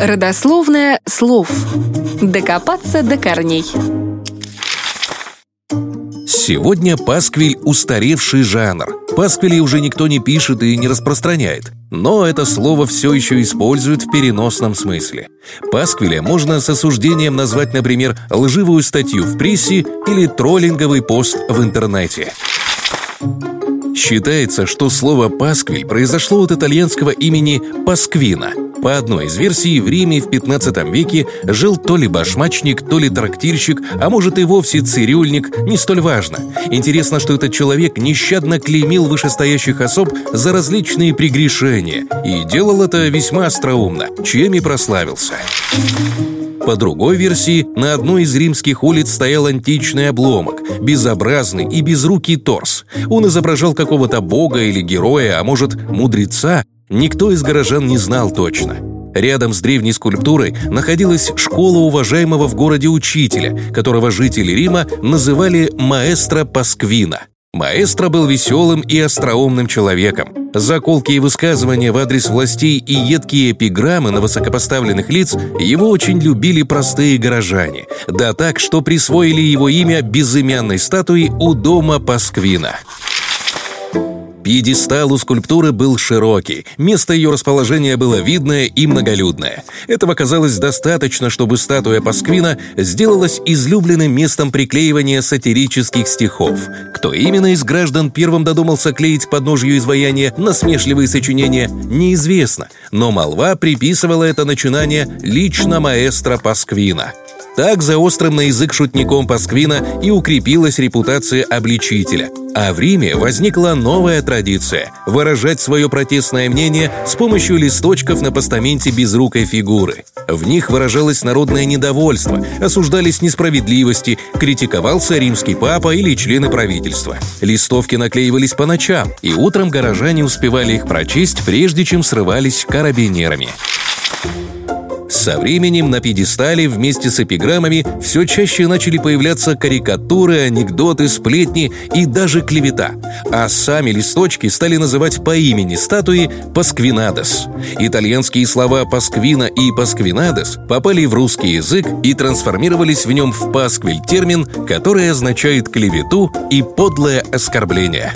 Родословное слов. Докопаться до корней. Сегодня пасквиль – устаревший жанр. Пасквили уже никто не пишет и не распространяет. Но это слово все еще используют в переносном смысле. Пасквиля можно с осуждением назвать, например, лживую статью в прессе или троллинговый пост в интернете. Считается, что слово «пасквиль» произошло от итальянского имени «пасквина», по одной из версий, в Риме в 15 веке жил то ли башмачник, то ли трактирщик, а может и вовсе цирюльник, не столь важно. Интересно, что этот человек нещадно клеймил вышестоящих особ за различные прегрешения и делал это весьма остроумно, чем и прославился. По другой версии, на одной из римских улиц стоял античный обломок, безобразный и безрукий торс. Он изображал какого-то бога или героя, а может, мудреца, Никто из горожан не знал точно. Рядом с древней скульптурой находилась школа уважаемого в городе учителя, которого жители Рима называли «маэстро Пасквина». Маэстро был веселым и остроумным человеком. Заколки и высказывания в адрес властей и едкие эпиграммы на высокопоставленных лиц его очень любили простые горожане. Да так, что присвоили его имя безымянной статуи у дома Пасквина. Пьедестал у скульптуры был широкий, место ее расположения было видное и многолюдное. Этого казалось достаточно, чтобы статуя Пасквина сделалась излюбленным местом приклеивания сатирических стихов. Кто именно из граждан первым додумался клеить подножью изваяния насмешливые сочинения, неизвестно, но молва приписывала это начинание лично маэстро Пасквина. Так за острым на язык шутником Пасквина и укрепилась репутация обличителя. А в Риме возникла новая традиция – выражать свое протестное мнение с помощью листочков на постаменте безрукой фигуры. В них выражалось народное недовольство, осуждались несправедливости, критиковался римский папа или члены правительства. Листовки наклеивались по ночам, и утром горожане успевали их прочесть, прежде чем срывались карабинерами. Со временем на пьедестале вместе с эпиграммами все чаще начали появляться карикатуры, анекдоты, сплетни и даже клевета. А сами листочки стали называть по имени статуи «Пасквинадес». Итальянские слова «пасквина» и «пасквинадес» попали в русский язык и трансформировались в нем в «пасквиль» термин, который означает клевету и подлое оскорбление.